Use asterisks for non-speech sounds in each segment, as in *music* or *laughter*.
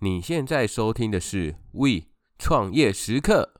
你现在收听的是 We 创业时刻。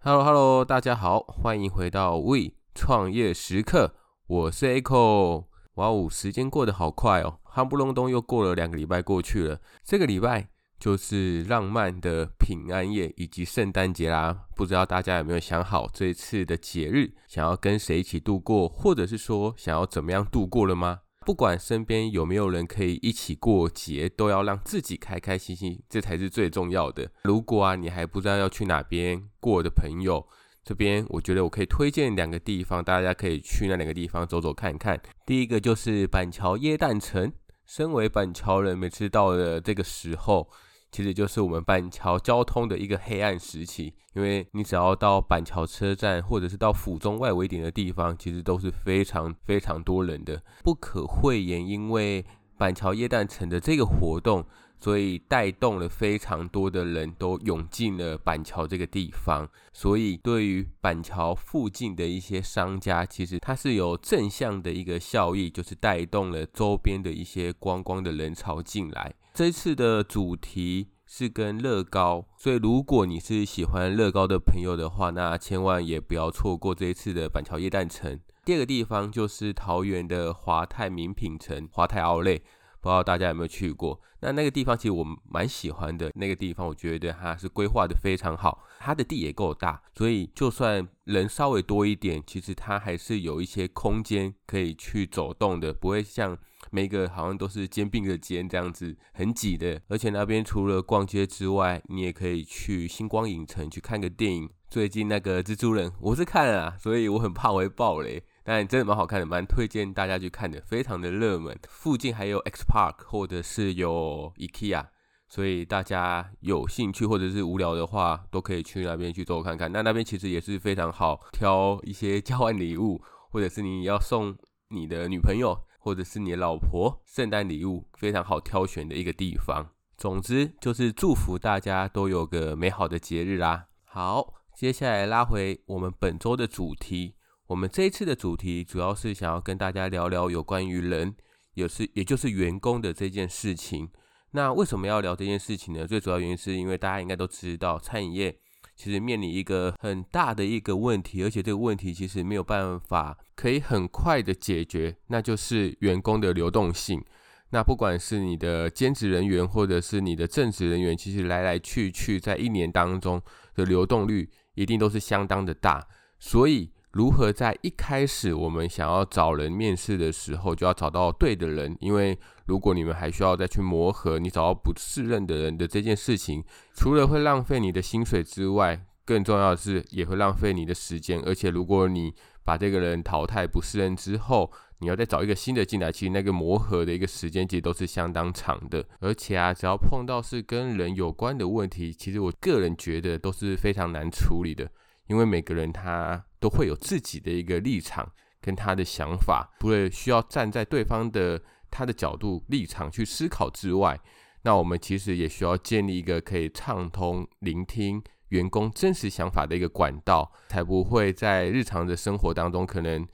Hello，Hello，大家好，欢迎回到 We 创业时刻。我是 Echo。哇哦，时间过得好快哦，夯不隆咚又过了两个礼拜过去了。这个礼拜就是浪漫的平安夜以及圣诞节啦。不知道大家有没有想好这一次的节日，想要跟谁一起度过，或者是说想要怎么样度过了吗？不管身边有没有人可以一起过节，都要让自己开开心心，这才是最重要的。如果啊，你还不知道要去哪边过的朋友，这边我觉得我可以推荐两个地方，大家可以去那两个地方走走看看。第一个就是板桥耶诞城，身为板桥人，每次到了这个时候。其实就是我们板桥交通的一个黑暗时期，因为你只要到板桥车站，或者是到府中外围点的地方，其实都是非常非常多人的。不可讳言，因为板桥耶诞城的这个活动，所以带动了非常多的人都涌进了板桥这个地方。所以对于板桥附近的一些商家，其实它是有正向的一个效益，就是带动了周边的一些观光的人潮进来。这次的主题是跟乐高，所以如果你是喜欢乐高的朋友的话，那千万也不要错过这一次的板桥耶诞城。第二个地方就是桃园的华泰名品城，华泰奥莱。不知道大家有没有去过？那那个地方其实我蛮喜欢的。那个地方我觉得它是规划的非常好，它的地也够大，所以就算人稍微多一点，其实它还是有一些空间可以去走动的，不会像每个好像都是肩并着肩这样子很挤的。而且那边除了逛街之外，你也可以去星光影城去看个电影。最近那个蜘蛛人我是看了啊，所以我很怕我会爆雷。但真的蛮好看的，蛮推荐大家去看的，非常的热门。附近还有 X Park 或者是有 IKEA，所以大家有兴趣或者是无聊的话，都可以去那边去走看看。那那边其实也是非常好挑一些交换礼物，或者是你要送你的女朋友或者是你的老婆圣诞礼物，非常好挑选的一个地方。总之就是祝福大家都有个美好的节日啦。好，接下来拉回我们本周的主题。我们这一次的主题主要是想要跟大家聊聊有关于人，也是也就是员工的这件事情。那为什么要聊这件事情呢？最主要原因是因为大家应该都知道，餐饮业其实面临一个很大的一个问题，而且这个问题其实没有办法可以很快的解决，那就是员工的流动性。那不管是你的兼职人员，或者是你的正职人员，其实来来去去在一年当中的流动率一定都是相当的大，所以。如何在一开始我们想要找人面试的时候，就要找到对的人？因为如果你们还需要再去磨合，你找到不适任的人的这件事情，除了会浪费你的薪水之外，更重要的是也会浪费你的时间。而且如果你把这个人淘汰不适任之后，你要再找一个新的进来，其实那个磨合的一个时间其实都是相当长的。而且啊，只要碰到是跟人有关的问题，其实我个人觉得都是非常难处理的。因为每个人他都会有自己的一个立场跟他的想法，除了需要站在对方的他的角度立场去思考之外，那我们其实也需要建立一个可以畅通聆听员工真实想法的一个管道，才不会在日常的生活当中可能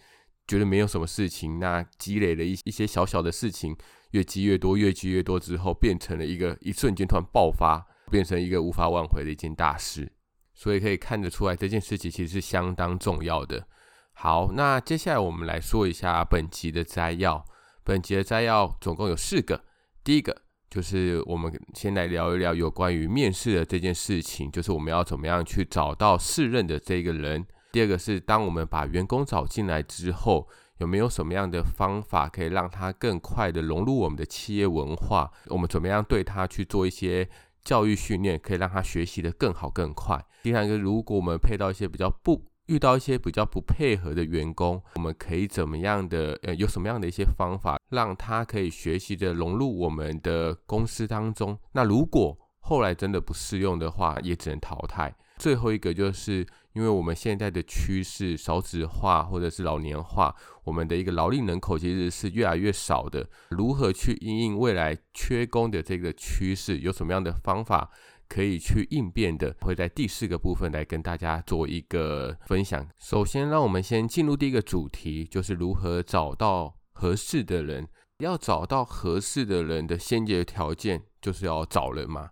觉得没有什么事情，那积累了一一些小小的事情，越积越多，越积越多之后，变成了一个一瞬间突然爆发，变成一个无法挽回的一件大事。所以可以看得出来，这件事情其实是相当重要的。好，那接下来我们来说一下本集的摘要。本集的摘要总共有四个。第一个就是我们先来聊一聊有关于面试的这件事情，就是我们要怎么样去找到适任的这个人。第二个是当我们把员工找进来之后，有没有什么样的方法可以让他更快的融入我们的企业文化？我们怎么样对他去做一些教育训练可以让他学习的更好更快。第三个，如果我们配到一些比较不遇到一些比较不配合的员工，我们可以怎么样的？呃，有什么样的一些方法让他可以学习的融入我们的公司当中？那如果后来真的不适用的话，也只能淘汰。最后一个就是因为我们现在的趋势少子化或者是老年化，我们的一个劳力人口其实是越来越少的。如何去应应未来缺工的这个趋势，有什么样的方法可以去应变的？会在第四个部分来跟大家做一个分享。首先，让我们先进入第一个主题，就是如何找到合适的人。要找到合适的人的先决条件，就是要找人嘛。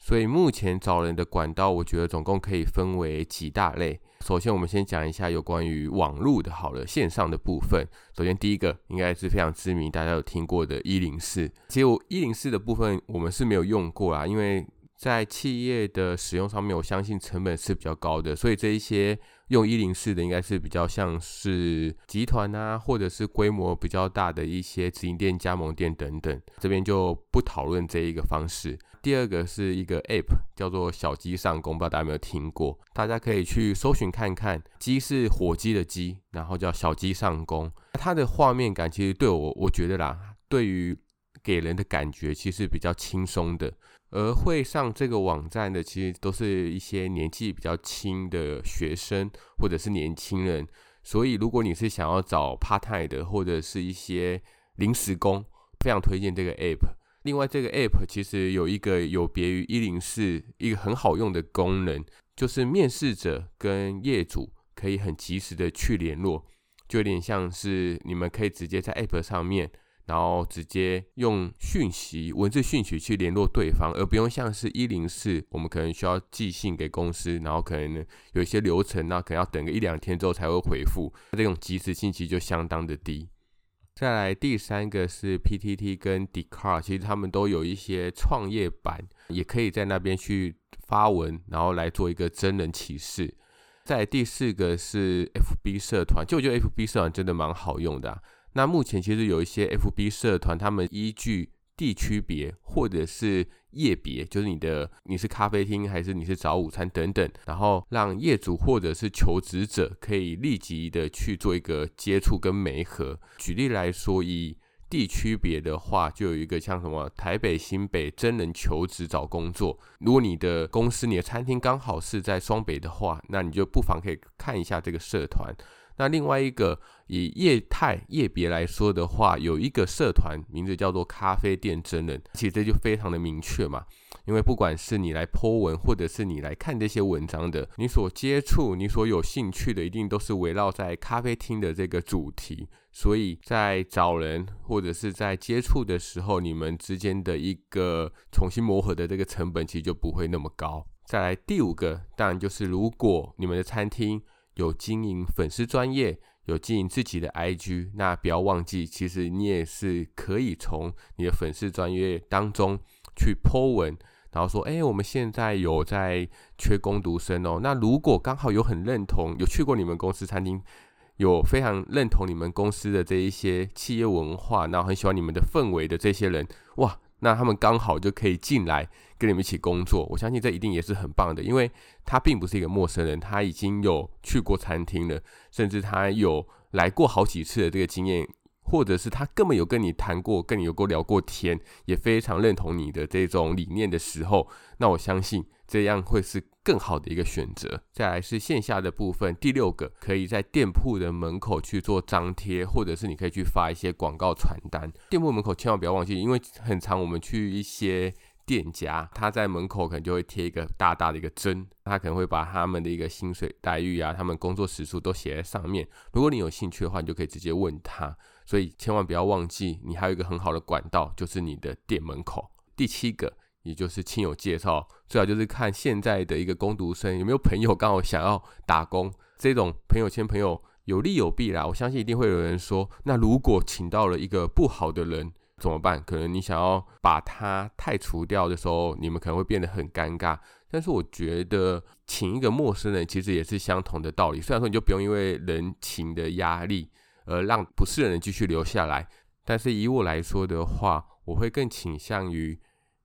所以目前找人的管道，我觉得总共可以分为几大类。首先，我们先讲一下有关于网络的好了，线上的部分。首先，第一个应该是非常知名，大家有听过的一零四。其实一零四的部分，我们是没有用过啦，因为在企业的使用上面，我相信成本是比较高的，所以这一些。用一零四的应该是比较像是集团啊，或者是规模比较大的一些直营店、加盟店等等，这边就不讨论这一个方式。第二个是一个 App，叫做小鸡上工，不知道大家有没有听过？大家可以去搜寻看看，鸡是火鸡的鸡，然后叫小鸡上工。它的画面感其实对我，我觉得啦，对于给人的感觉其实比较轻松的。而会上这个网站的，其实都是一些年纪比较轻的学生或者是年轻人。所以，如果你是想要找 part time 的，或者是一些临时工，非常推荐这个 app。另外，这个 app 其实有一个有别于一零四一个很好用的功能，就是面试者跟业主可以很及时的去联络，就有点像是你们可以直接在 app 上面。然后直接用讯息、文字讯息去联络对方，而不用像是一零四，我们可能需要寄信给公司，然后可能有一些流程，那可能要等个一两天之后才会回复，这种即时信息就相当的低。再来第三个是 PTT 跟 D car 其实他们都有一些创业板，也可以在那边去发文，然后来做一个真人启示。再来第四个是 FB 社团，就我觉得 FB 社团真的蛮好用的。那目前其实有一些 FB 社团，他们依据地区别或者是业别，就是你的你是咖啡厅还是你是早午餐等等，然后让业主或者是求职者可以立即的去做一个接触跟媒合。举例来说，以地区别的话，就有一个像什么台北、新北真人求职找工作。如果你的公司、你的餐厅刚好是在双北的话，那你就不妨可以看一下这个社团。那另外一个以业态业别来说的话，有一个社团名字叫做咖啡店真人，其实这就非常的明确嘛。因为不管是你来 po 文，或者是你来看这些文章的，你所接触、你所有兴趣的，一定都是围绕在咖啡厅的这个主题。所以在找人或者是在接触的时候，你们之间的一个重新磨合的这个成本，其实就不会那么高。再来第五个，当然就是如果你们的餐厅。有经营粉丝专业，有经营自己的 IG，那不要忘记，其实你也是可以从你的粉丝专业当中去 po 文，然后说，哎，我们现在有在缺工读生哦。那如果刚好有很认同，有去过你们公司餐厅，有非常认同你们公司的这一些企业文化，然后很喜欢你们的氛围的这些人，哇！那他们刚好就可以进来跟你们一起工作，我相信这一定也是很棒的，因为他并不是一个陌生人，他已经有去过餐厅了，甚至他有来过好几次的这个经验，或者是他根本有跟你谈过，跟你有过聊过天，也非常认同你的这种理念的时候，那我相信。这样会是更好的一个选择。再来是线下的部分，第六个可以在店铺的门口去做张贴，或者是你可以去发一些广告传单。店铺门口千万不要忘记，因为很常我们去一些店家，他在门口可能就会贴一个大大的一个针，他可能会把他们的一个薪水待遇啊，他们工作时数都写在上面。如果你有兴趣的话，你就可以直接问他。所以千万不要忘记，你还有一个很好的管道，就是你的店门口。第七个。也就是亲友介绍，最好就是看现在的一个工读生有没有朋友刚好想要打工，这种朋友圈朋友有利有弊啦。我相信一定会有人说，那如果请到了一个不好的人怎么办？可能你想要把他汰除掉的时候，你们可能会变得很尴尬。但是我觉得请一个陌生人其实也是相同的道理。虽然说你就不用因为人情的压力而让不是的人继续留下来，但是以我来说的话，我会更倾向于。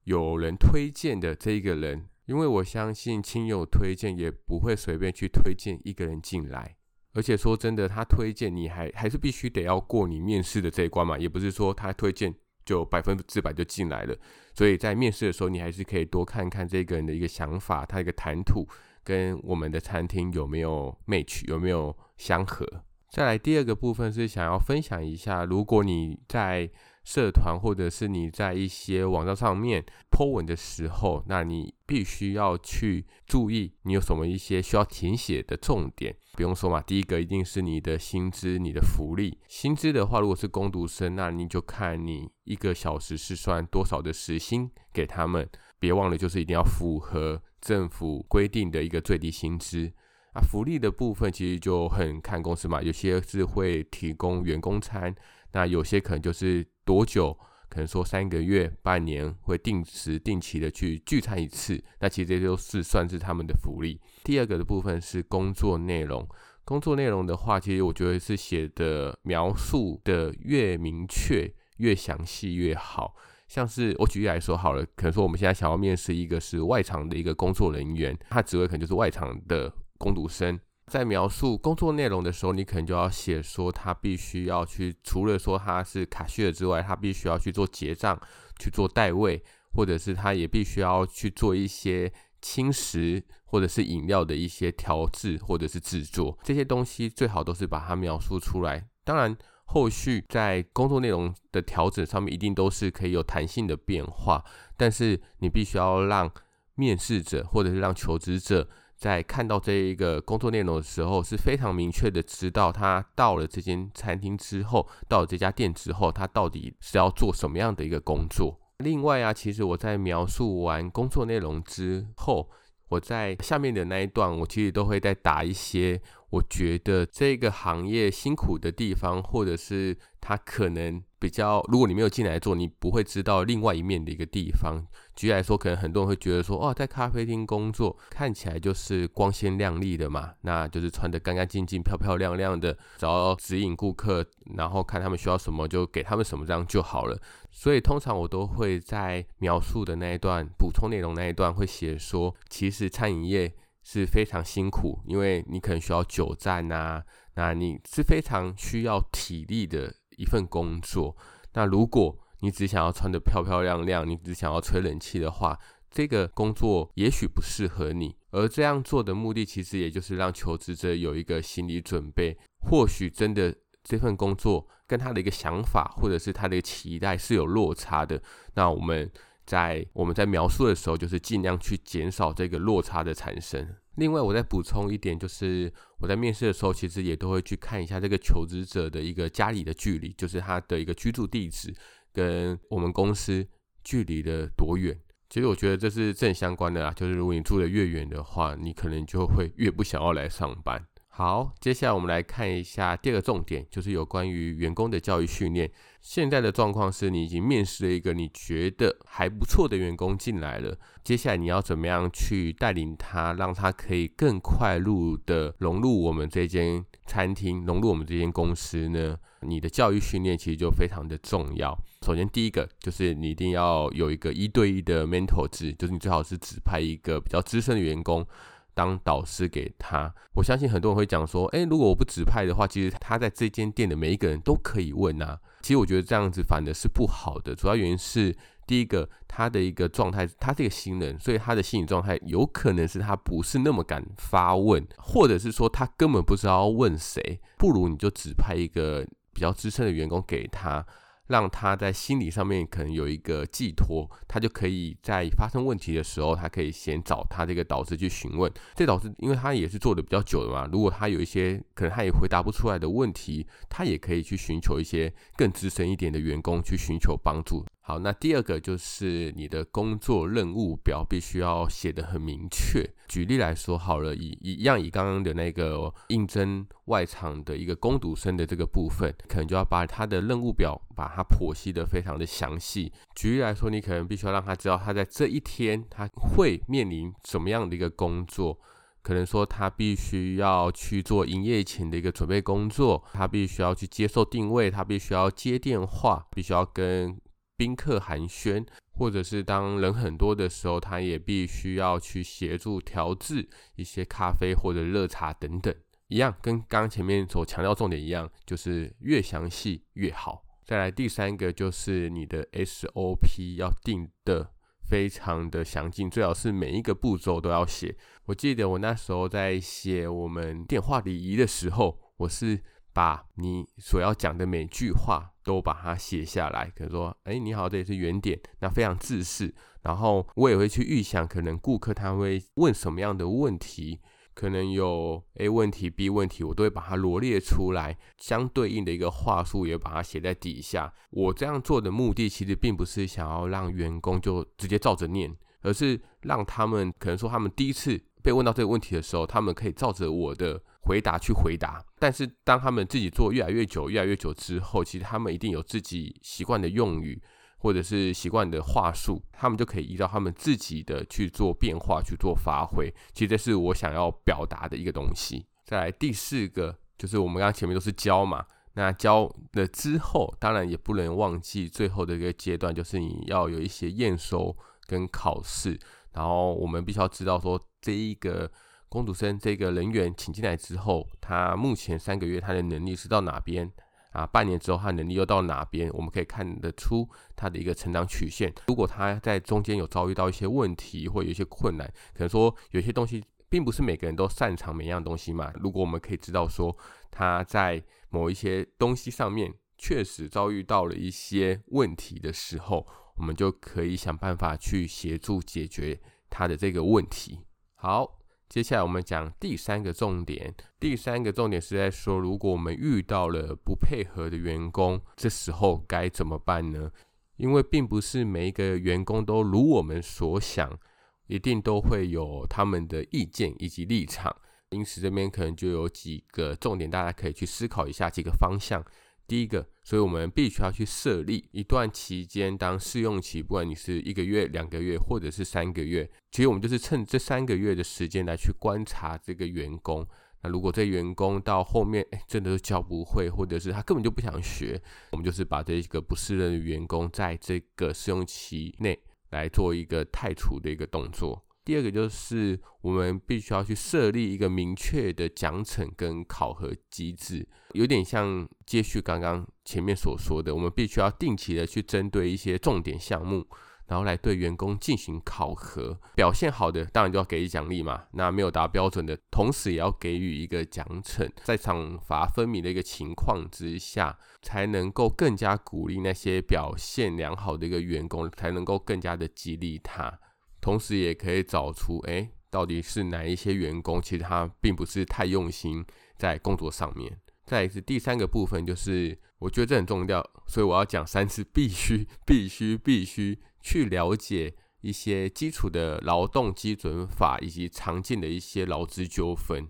有人推荐的这一个人，因为我相信亲友推荐也不会随便去推荐一个人进来，而且说真的，他推荐你还还是必须得要过你面试的这一关嘛，也不是说他推荐就百分之百就进来了。所以在面试的时候，你还是可以多看看这个人的一个想法，他一个谈吐，跟我们的餐厅有没有 match，有没有相合。再来第二个部分是想要分享一下，如果你在社团或者是你在一些网站上面 po 文的时候，那你必须要去注意你有什么一些需要填写的重点。不用说嘛，第一个一定是你的薪资、你的福利。薪资的话，如果是工读生，那你就看你一个小时是算多少的时薪给他们。别忘了，就是一定要符合政府规定的一个最低薪资。啊，福利的部分其实就很看公司嘛，有些是会提供员工餐，那有些可能就是多久，可能说三个月、半年会定时定期的去聚餐一次，那其实这都是算是他们的福利。第二个的部分是工作内容，工作内容的话，其实我觉得是写的描述的越明确、越详细越好。像是我举例来说好了，可能说我们现在想要面试一个是外场的一个工作人员，他职位可能就是外场的。工读生在描述工作内容的时候，你可能就要写说他必须要去，除了说他是卡西尔之外，他必须要去做结账、去做代位，或者是他也必须要去做一些轻食或者是饮料的一些调制或者是制作。这些东西最好都是把它描述出来。当然，后续在工作内容的调整上面一定都是可以有弹性的变化，但是你必须要让面试者或者是让求职者。在看到这一个工作内容的时候，是非常明确的知道他到了这间餐厅之后，到了这家店之后，他到底是要做什么样的一个工作。另外啊，其实我在描述完工作内容之后，我在下面的那一段，我其实都会再打一些我觉得这个行业辛苦的地方，或者是他可能。比较，如果你没有进来做，你不会知道另外一面的一个地方。举例来说，可能很多人会觉得说，哦，在咖啡厅工作看起来就是光鲜亮丽的嘛，那就是穿得干干净净、漂漂亮亮的，只要指引顾客，然后看他们需要什么就给他们什么，这样就好了。所以通常我都会在描述的那一段补充内容那一段会写说，其实餐饮业是非常辛苦，因为你可能需要久站啊，那你是非常需要体力的。一份工作，那如果你只想要穿得漂漂亮亮，你只想要吹冷气的话，这个工作也许不适合你。而这样做的目的，其实也就是让求职者有一个心理准备，或许真的这份工作跟他的一个想法，或者是他的一个期待是有落差的。那我们在我们在描述的时候，就是尽量去减少这个落差的产生。另外，我再补充一点，就是我在面试的时候，其实也都会去看一下这个求职者的一个家里的距离，就是他的一个居住地址跟我们公司距离的多远。其实我觉得这是正相关的啦，就是如果你住的越远的话，你可能就会越不想要来上班。好，接下来我们来看一下第二个重点，就是有关于员工的教育训练。现在的状况是你已经面试了一个你觉得还不错的员工进来了，接下来你要怎么样去带领他，让他可以更快速的融入我们这间餐厅，融入我们这间公司呢？你的教育训练其实就非常的重要。首先，第一个就是你一定要有一个一对一的 mentor 制，就是你最好是指派一个比较资深的员工。当导师给他，我相信很多人会讲说，诶，如果我不指派的话，其实他在这间店的每一个人都可以问啊。其实我觉得这样子反而是不好的，主要原因是第一个，他的一个状态，他这个新人，所以他的心理状态有可能是他不是那么敢发问，或者是说他根本不知道问谁，不如你就指派一个比较资深的员工给他。让他在心理上面可能有一个寄托，他就可以在发生问题的时候，他可以先找他这个导师去询问。这导师因为他也是做的比较久的嘛，如果他有一些可能他也回答不出来的问题，他也可以去寻求一些更资深一点的员工去寻求帮助。好，那第二个就是你的工作任务表必须要写得很明确。举例来说，好了，以一样以刚刚的那个应征外场的一个工读生的这个部分，可能就要把他的任务表把它剖析得非常的详细。举例来说，你可能必须要让他知道他在这一天他会面临什么样的一个工作，可能说他必须要去做营业前的一个准备工作，他必须要去接受定位，他必须要接电话，必须要跟宾客寒暄，或者是当人很多的时候，他也必须要去协助调制一些咖啡或者热茶等等，一样跟刚刚前面所强调重点一样，就是越详细越好。再来第三个就是你的 SOP 要定的非常的详尽，最好是每一个步骤都要写。我记得我那时候在写我们电话礼仪的时候，我是把你所要讲的每句话都把它写下来。可能说，哎，你好，这里是原点，那非常自式。然后我也会去预想，可能顾客他会问什么样的问题。可能有 A 问题、B 问题，我都会把它罗列出来，相对应的一个话术也把它写在底下。我这样做的目的，其实并不是想要让员工就直接照着念，而是让他们可能说他们第一次被问到这个问题的时候，他们可以照着我的回答去回答。但是当他们自己做越来越久、越来越久之后，其实他们一定有自己习惯的用语。或者是习惯的话术，他们就可以依照他们自己的去做变化，去做发挥。其实这是我想要表达的一个东西。再来第四个，就是我们刚刚前面都是教嘛，那教了之后，当然也不能忘记最后的一个阶段，就是你要有一些验收跟考试。然后我们必须要知道说，这一个工读生这个人员请进来之后，他目前三个月他的能力是到哪边？啊，半年之后他能力又到哪边？我们可以看得出他的一个成长曲线。如果他在中间有遭遇到一些问题或有一些困难，可能说有些东西并不是每个人都擅长每样东西嘛。如果我们可以知道说他在某一些东西上面确实遭遇到了一些问题的时候，我们就可以想办法去协助解决他的这个问题。好。接下来我们讲第三个重点。第三个重点是在说，如果我们遇到了不配合的员工，这时候该怎么办呢？因为并不是每一个员工都如我们所想，一定都会有他们的意见以及立场。因此，这边可能就有几个重点，大家可以去思考一下几个方向。第一个，所以我们必须要去设立一段期间，当试用期，不管你是一个月、两个月，或者是三个月，其实我们就是趁这三个月的时间来去观察这个员工。那如果这员工到后面，哎，真的是教不会，或者是他根本就不想学，我们就是把这个不适任的员工在这个试用期内来做一个汰除的一个动作。第二个就是，我们必须要去设立一个明确的奖惩跟考核机制，有点像接续刚刚前面所说的，我们必须要定期的去针对一些重点项目，然后来对员工进行考核。表现好的当然就要给予奖励嘛，那没有达标准的，同时也要给予一个奖惩，在赏罚分明的一个情况之下，才能够更加鼓励那些表现良好的一个员工，才能够更加的激励他。同时也可以找出，哎，到底是哪一些员工，其实他并不是太用心在工作上面。再来是第三个部分，就是我觉得这很重要，所以我要讲三次，必须、必须、必须去了解一些基础的劳动基准法以及常见的一些劳资纠纷。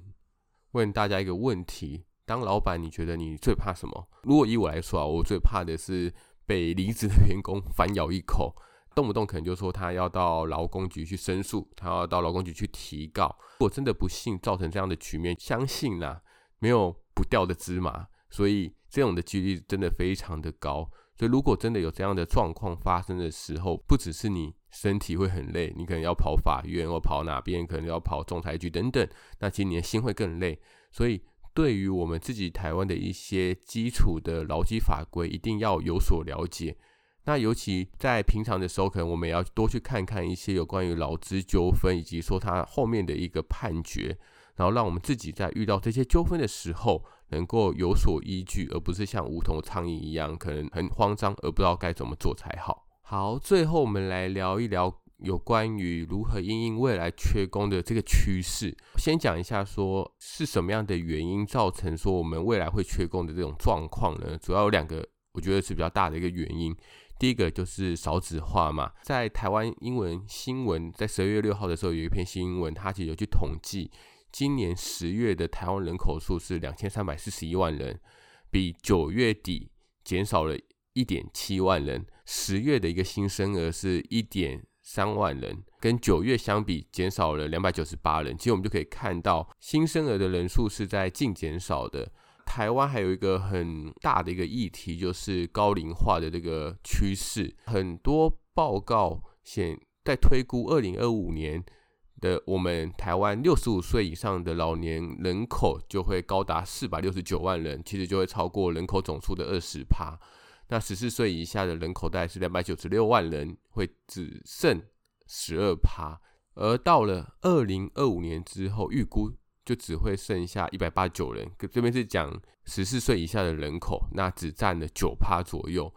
问大家一个问题：当老板，你觉得你最怕什么？如果以我来说啊，我最怕的是被离职的员工 *laughs* 反咬一口。动不动可能就说他要到劳工局去申诉，他要到劳工局去提告。如果真的不幸造成这样的局面，相信啦，没有不掉的芝麻，所以这种的几率真的非常的高。所以如果真的有这样的状况发生的时候，不只是你身体会很累，你可能要跑法院或跑哪边，可能要跑仲裁局等等，那其实你的心会更累。所以对于我们自己台湾的一些基础的劳基法规，一定要有所了解。那尤其在平常的时候，可能我们也要多去看看一些有关于劳资纠纷，以及说它后面的一个判决，然后让我们自己在遇到这些纠纷的时候，能够有所依据，而不是像无头苍蝇一样，可能很慌张而不知道该怎么做才好。好，最后我们来聊一聊有关于如何因应未来缺工的这个趋势。先讲一下说是什么样的原因造成说我们未来会缺工的这种状况呢？主要有两个，我觉得是比较大的一个原因。第一个就是少子化嘛，在台湾英文新闻在十二月六号的时候有一篇新闻，它其实有去统计，今年十月的台湾人口数是两千三百四十一万人，比九月底减少了一点七万人，十月的一个新生儿是一点三万人，跟九月相比减少了两百九十八人，其实我们就可以看到新生儿的人数是在净减少的。台湾还有一个很大的一个议题，就是高龄化的这个趋势。很多报告显在推估，二零二五年的我们台湾六十五岁以上的老年人口就会高达四百六十九万人，其实就会超过人口总数的二十趴。那十四岁以下的人口大概是两百九十六万人，会只剩十二趴，而到了二零二五年之后，预估就只会剩下一百八九人。这边是讲十四岁以下的人口，那只占了九趴左右。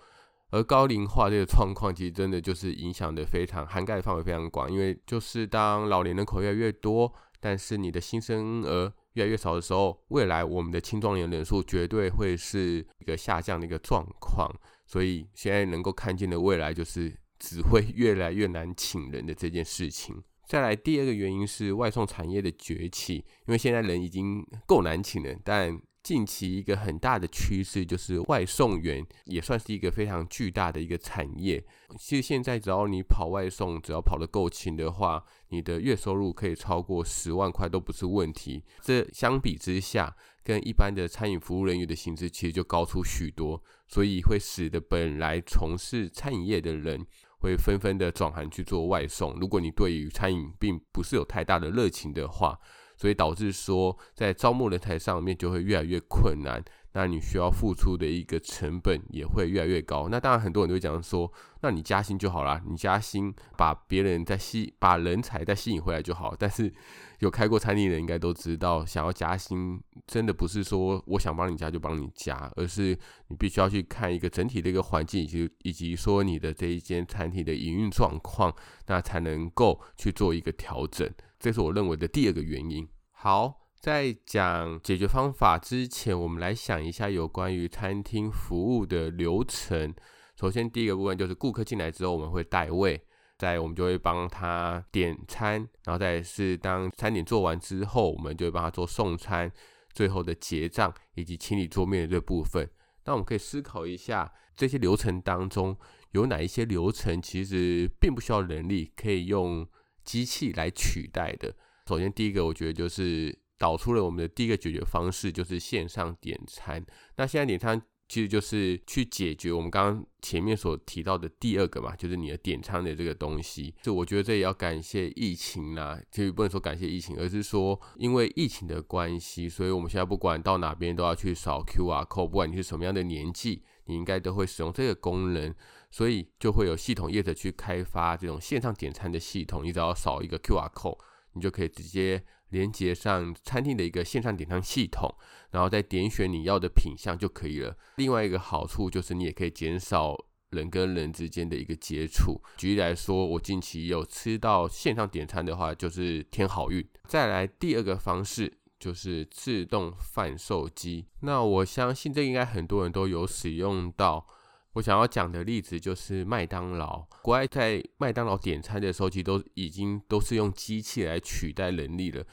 而高龄化这个状况，其实真的就是影响的非常涵盖范围非常广，因为就是当老年人口越来越多，但是你的新生儿越来越少的时候，未来我们的青壮年人数绝对会是一个下降的一个状况。所以现在能够看见的未来，就是只会越来越难请人的这件事情。再来第二个原因是外送产业的崛起，因为现在人已经够难请了，但近期一个很大的趋势就是外送员也算是一个非常巨大的一个产业。其实现在只要你跑外送，只要跑得够勤的话，你的月收入可以超过十万块都不是问题。这相比之下，跟一般的餐饮服务人员的薪资其实就高出许多，所以会使得本来从事餐饮业的人会纷纷的转行去做外送。如果你对于餐饮并不是有太大的热情的话，所以导致说，在招募人才上面就会越来越困难，那你需要付出的一个成本也会越来越高。那当然，很多人都会讲说，那你加薪就好啦，你加薪把别人再吸，把人才再吸引回来就好。*laughs* 但是有开过餐厅的人应该都知道，想要加薪，真的不是说我想帮你加就帮你加，而是你必须要去看一个整体的一个环境，以及以及说你的这一间餐厅的营运状况，那才能够去做一个调整。这是我认为的第二个原因。好，在讲解决方法之前，我们来想一下有关于餐厅服务的流程。首先，第一个部分就是顾客进来之后，我们会带位，再我们就会帮他点餐，然后再是当餐点做完之后，我们就会帮他做送餐，最后的结账以及清理桌面的这部分。那我们可以思考一下，这些流程当中有哪一些流程其实并不需要人力，可以用。机器来取代的。首先，第一个我觉得就是导出了我们的第一个解决方式，就是线上点餐。那现在点餐其实就是去解决我们刚刚前面所提到的第二个嘛，就是你的点餐的这个东西。就我觉得这也要感谢疫情啦，其实不能说感谢疫情，而是说因为疫情的关系，所以我们现在不管到哪边都要去扫 QR code，不管你是什么样的年纪，你应该都会使用这个功能。所以就会有系统业者去开发这种线上点餐的系统，你只要扫一个 QR code，你就可以直接连接上餐厅的一个线上点餐系统，然后再点选你要的品项就可以了。另外一个好处就是你也可以减少人跟人之间的一个接触。举例来说，我近期有吃到线上点餐的话，就是添好运。再来第二个方式就是自动贩售机，那我相信这应该很多人都有使用到。我想要讲的例子就是麦当劳。国外在麦当劳点餐的时候，其实都已经都是用机器来取代人力了。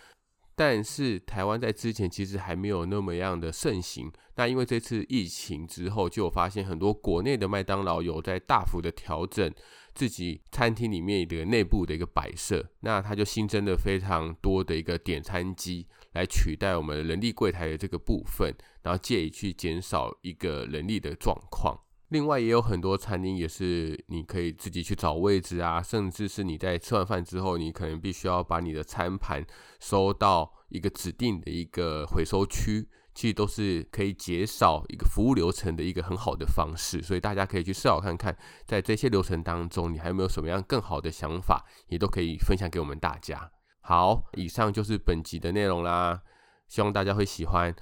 但是台湾在之前其实还没有那么样的盛行。那因为这次疫情之后，就有发现很多国内的麦当劳有在大幅的调整自己餐厅里面的内部的一个摆设。那它就新增了非常多的一个点餐机来取代我们人力柜台的这个部分，然后借以去减少一个人力的状况。另外也有很多餐厅也是你可以自己去找位置啊，甚至是你在吃完饭之后，你可能必须要把你的餐盘收到一个指定的一个回收区，其实都是可以减少一个服务流程的一个很好的方式。所以大家可以去思考看看，在这些流程当中，你还有没有什么样更好的想法，也都可以分享给我们大家。好，以上就是本集的内容啦，希望大家会喜欢。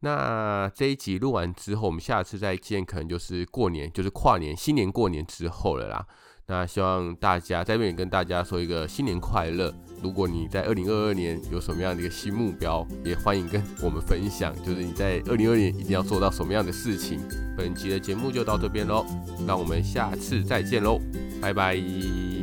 那这一集录完之后，我们下次再见，可能就是过年，就是跨年、新年过年之后了啦。那希望大家在这边跟大家说一个新年快乐。如果你在二零二二年有什么样的一个新目标，也欢迎跟我们分享，就是你在二零二二年一定要做到什么样的事情。本集的节目就到这边喽，那我们下次再见喽，拜拜。